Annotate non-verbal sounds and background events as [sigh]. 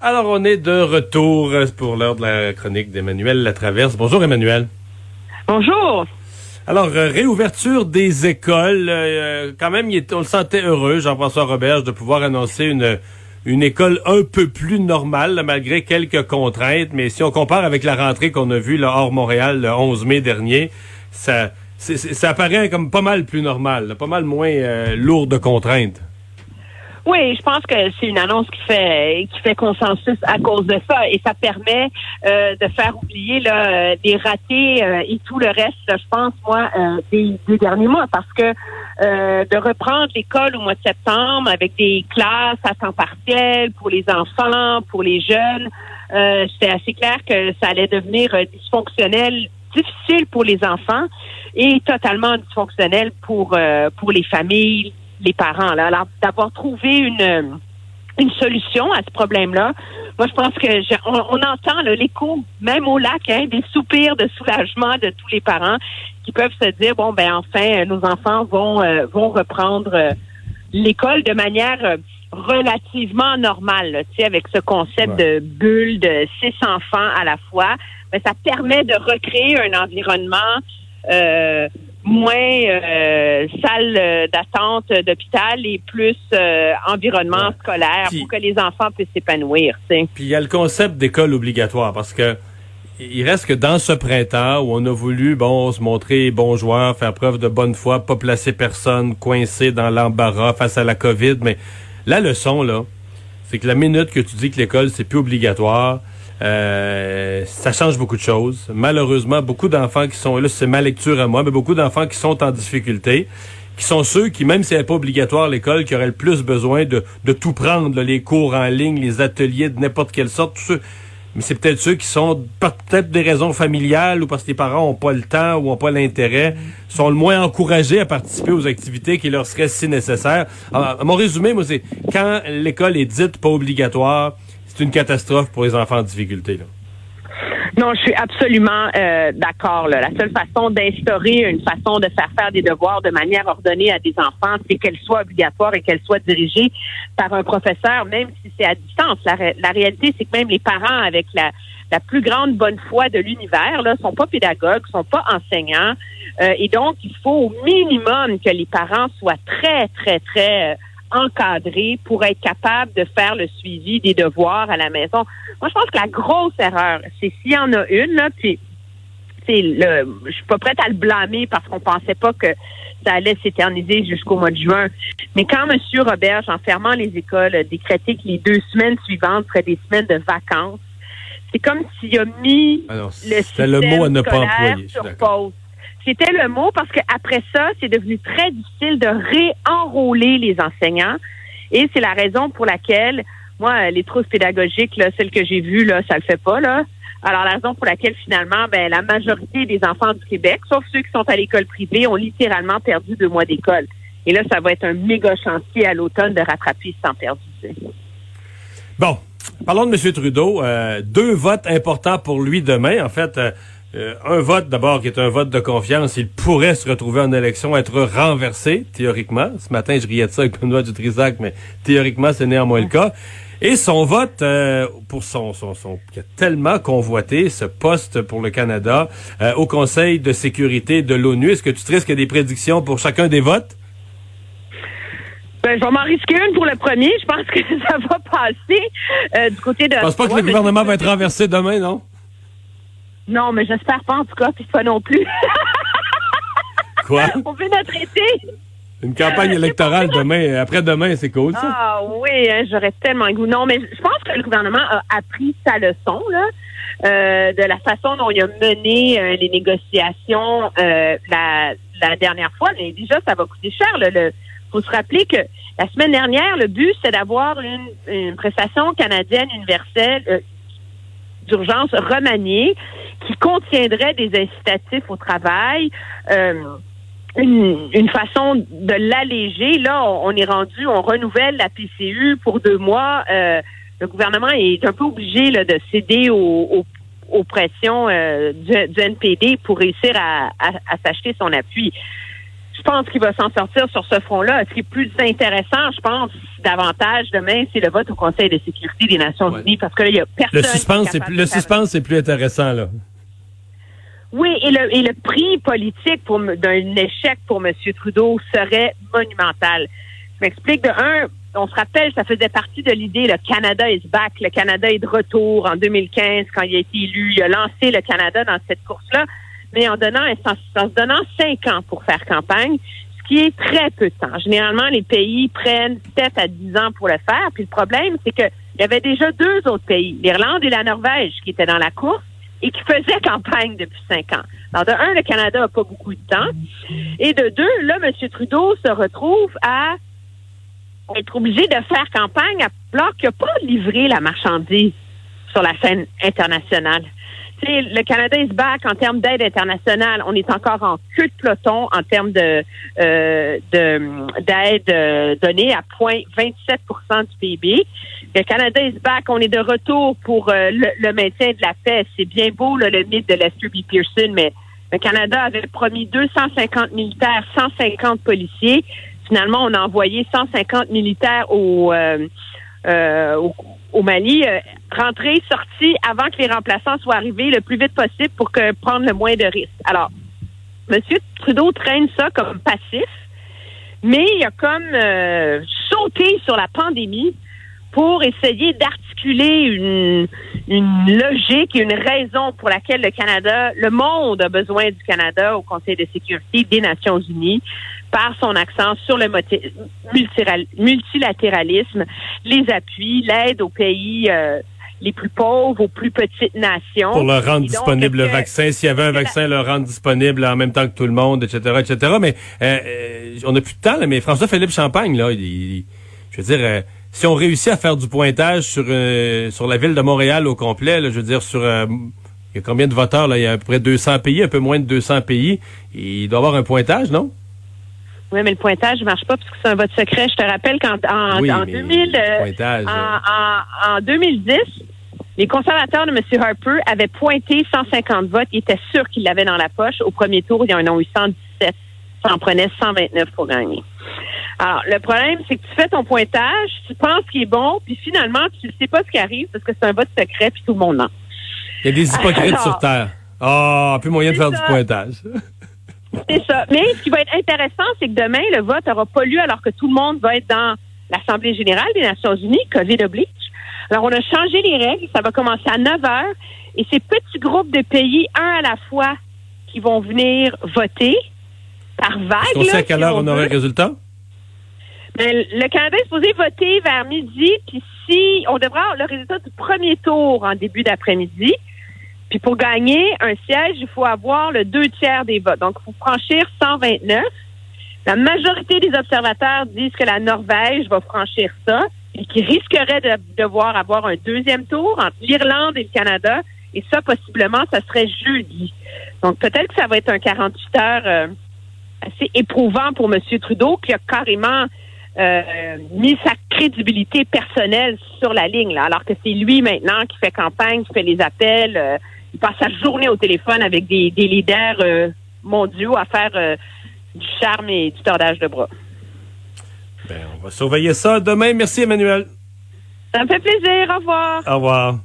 Alors, on est de retour pour l'heure de la chronique d'Emmanuel Latraverse. Bonjour, Emmanuel. Bonjour. Alors, euh, réouverture des écoles. Euh, quand même, on le sentait heureux, Jean-François Roberge, de pouvoir annoncer une, une école un peu plus normale, malgré quelques contraintes. Mais si on compare avec la rentrée qu'on a vue là, hors Montréal le 11 mai dernier, ça, ça apparaît comme pas mal plus normal, pas mal moins euh, lourd de contraintes. Oui, je pense que c'est une annonce qui fait qui fait consensus à cause de ça. Et ça permet euh, de faire oublier là, des ratés euh, et tout le reste, je pense moi, euh, des, des, derniers mois. Parce que de reprendre l'école au mois de septembre avec des classes à temps partiel pour les enfants, pour les jeunes, c'était assez clair que ça allait devenir dysfonctionnel difficile pour les enfants et totalement dysfonctionnel pour pour les familles, les parents. Là. Alors, d'avoir trouvé une, euh, une solution à ce problème-là, moi, je pense que on, entend l'écho, même au lac, hein, des soupirs de soulagement de tous les parents qui peuvent se dire, bon, ben enfin, nos enfants vont, euh, vont reprendre euh, l'école de manière relativement normale, tu sais, avec ce concept de bulle de six enfants à la fois. Mais ça permet de recréer un environnement euh, moins euh, salle d'attente d'hôpital et plus euh, environnement scolaire pour que les enfants puissent s'épanouir. Puis il y a le concept d'école obligatoire parce que il reste que dans ce printemps où on a voulu bon se montrer bon joueur, faire preuve de bonne foi, pas placer personne coincé dans l'embarras face à la Covid, mais la leçon là, c'est que la minute que tu dis que l'école c'est plus obligatoire, euh, ça change beaucoup de choses. Malheureusement, beaucoup d'enfants qui sont là, c'est ma lecture à moi, mais beaucoup d'enfants qui sont en difficulté, qui sont ceux qui, même si n'est pas obligatoire l'école, qui auraient le plus besoin de, de tout prendre, les cours en ligne, les ateliers de n'importe quelle sorte, tous ceux. Mais c'est peut-être ceux qui sont peut-être des raisons familiales ou parce que les parents ont pas le temps ou ont pas l'intérêt, sont le moins encouragés à participer aux activités qui leur seraient si nécessaires. Alors, mon résumé, moi, c'est quand l'école est dite pas obligatoire, c'est une catastrophe pour les enfants en difficulté. Non, je suis absolument euh, d'accord. La seule façon d'instaurer une façon de faire faire des devoirs de manière ordonnée à des enfants, c'est qu'elle soit obligatoire et qu'elle soit dirigée par un professeur, même si c'est à distance. La, réalité, c'est que même les parents, avec la, la plus grande bonne foi de l'univers, là, sont pas pédagogues, sont pas enseignants, euh, et donc il faut au minimum que les parents soient très, très, très encadré pour être capable de faire le suivi des devoirs à la maison. Moi, je pense que la grosse erreur, c'est s'il y en a une, là, puis le, je suis pas prête à le blâmer parce qu'on pensait pas que ça allait s'éterniser jusqu'au mois de juin. Mais quand M. Roberge, en fermant les écoles, a décrété que les deux semaines suivantes seraient des semaines de vacances, c'est comme s'il a mis Alors, le système le mot à ne pas employer, sur pause. C'était le mot parce qu'après ça, c'est devenu très difficile de réenrôler les enseignants. Et c'est la raison pour laquelle, moi, les trousses pédagogiques, là, celles que j'ai vues, là, ça le fait pas, là. Alors, la raison pour laquelle, finalement, ben, la majorité des enfants du Québec, sauf ceux qui sont à l'école privée, ont littéralement perdu deux mois d'école. Et là, ça va être un méga chantier à l'automne de rattraper temps perdu. Bon, parlons de M. Trudeau. Euh, deux votes importants pour lui demain. En fait, euh, euh, un vote d'abord qui est un vote de confiance, il pourrait se retrouver en élection, être renversé, théoriquement. Ce matin, je riais de ça avec Benoît Dutrisac, mais théoriquement, c'est néanmoins le cas. Et son vote euh, pour son, son, son qui a tellement convoité ce poste pour le Canada euh, au Conseil de sécurité de l'ONU. Est-ce que tu te risques des prédictions pour chacun des votes? Ben, je vais m'en risquer une pour le premier. Je pense que [laughs] ça va passer du côté de. Je pense pas que le gouvernement va être renversé demain, non? Non, mais j'espère pas en tout cas, puis pas non plus. [laughs] Quoi? On fait notre été. Une campagne électorale demain, après-demain, c'est cool, ça. Ah oui, hein, j'aurais tellement goût. Non, mais je pense que le gouvernement a appris sa leçon, là, euh, de la façon dont il a mené euh, les négociations euh, la, la, dernière fois. Mais déjà, ça va coûter cher. Il faut se rappeler que la semaine dernière, le but, c'est d'avoir une, une prestation canadienne universelle d'urgence remaniée qui contiendrait des incitatifs au travail. Euh, une, façon de l'alléger. Là, on, est rendu, on renouvelle la PCU pour deux mois. Euh, le gouvernement est un peu obligé de céder aux, pressions euh, du, NPD pour réussir à s'acheter son appui. Je pense qu'il va s'en sortir sur ce front-là. Ce qui est plus intéressant, je pense, davantage demain, c'est le vote au Conseil de sécurité des Nations Unies, parce que là, il y a personne. Le suspense, c'est le suspense, c'est plus intéressant là. Oui, et le, et le prix politique pour d'un échec pour M. Trudeau serait monumental. Je m'explique. De un, on se rappelle, ça faisait partie de l'idée, le Canada is back, le Canada est de retour en 2015 quand il a été élu. Il a lancé le Canada dans cette course-là, mais en donnant, en, se donnant cinq ans pour faire campagne, ce qui est très peu de temps. Généralement, les pays prennent sept à dix ans pour le faire. Puis le problème, c'est que il y avait déjà deux autres pays, l'Irlande et la Norvège, qui étaient dans la course et qui faisait [laughs] campagne depuis cinq ans. Alors, de un, le Canada n'a pas beaucoup de temps. Et de deux, là, M. Trudeau se retrouve à être obligé de faire campagne alors qu'il n'a pas livré la marchandise sur la scène internationale. Le Canada is back en termes d'aide internationale. On est encore en queue de peloton en termes de euh, d'aide euh, donnée à 0,27% du PIB. Le Canada is back. On est de retour pour euh, le, maintien de la paix. C'est bien beau le mythe de Lester B. Pearson, mais le Canada avait promis 250 militaires, 150 policiers. Finalement, on a envoyé 150 militaires au, euh, euh, au, Mali, rentrer, sortir avant que les remplaçants soient arrivés le plus vite possible pour prendre le moins de risques. Alors, M. Trudeau traîne ça comme passif, mais il a comme sauté sur la pandémie pour essayer d'articuler une, une logique et une raison pour laquelle le Canada, le monde a besoin du Canada au Conseil de sécurité des Nations Unies par son accent sur le multilatéralisme, les appuis, l'aide aux pays euh, les plus pauvres, aux plus petites nations. Pour leur rendre disponible le vaccin, s'il y avait un vaccin, leur rendre disponible en même temps que tout le monde, etc., etc. Mais euh, euh, on n'a plus de temps, là, mais François-Philippe Champagne, là, il, je veux dire si on réussit à faire du pointage sur euh, sur la ville de Montréal au complet, je veux dire sur euh, il y a combien de voteurs là? Il y a à peu près 200 pays, un peu moins de 200 pays. Il doit y avoir un pointage, non? Oui, mais le pointage ne marche pas parce que c'est un vote secret. Je te rappelle qu'en en, en, 2000, euh, en, en, 2010, les conservateurs de M. Harper avaient pointé 150 votes. Ils étaient sûrs qu'ils l'avaient dans la poche. Au premier tour, ils en ont eu 117. Ça en prenait 129 pour gagner. Alors, le problème, c'est que tu fais ton pointage, tu penses qu'il est bon, puis finalement, tu ne sais pas ce qui arrive parce que c'est un vote secret, puis tout le monde ment. Il y a des hypocrites [laughs] sur Terre. Ah, oh, plus moyen de faire du pointage. [laughs] c'est ça. Mais ce qui va être intéressant, c'est que demain, le vote n'aura pas lieu alors que tout le monde va être dans l'Assemblée générale des Nations unies, COVID oblige. Alors, on a changé les règles. Ça va commencer à 9 heures. Et ces petits groupes de pays, un à la fois, qui vont venir voter par vague. On sait à quelle heure on aura le résultat? Ben, le Canada est supposé voter vers midi, puis si on devrait avoir le résultat du premier tour en début d'après-midi. Puis pour gagner un siège, il faut avoir le deux tiers des votes. Donc, il faut franchir 129. La majorité des observateurs disent que la Norvège va franchir ça et qui risquerait de devoir avoir un deuxième tour entre l'Irlande et le Canada. Et ça, possiblement, ça serait jeudi. Donc, peut-être que ça va être un 48 heures euh, assez éprouvant pour M. Trudeau, qui a carrément euh, mis sa crédibilité personnelle sur la ligne, là, alors que c'est lui maintenant qui fait campagne, qui fait les appels, euh, il passe sa journée au téléphone avec des, leaders euh, mondiaux à faire du charme et du tordage de bras. Ben, on va surveiller ça demain. Merci, Emmanuel. Ça me fait plaisir. Au revoir. Au revoir.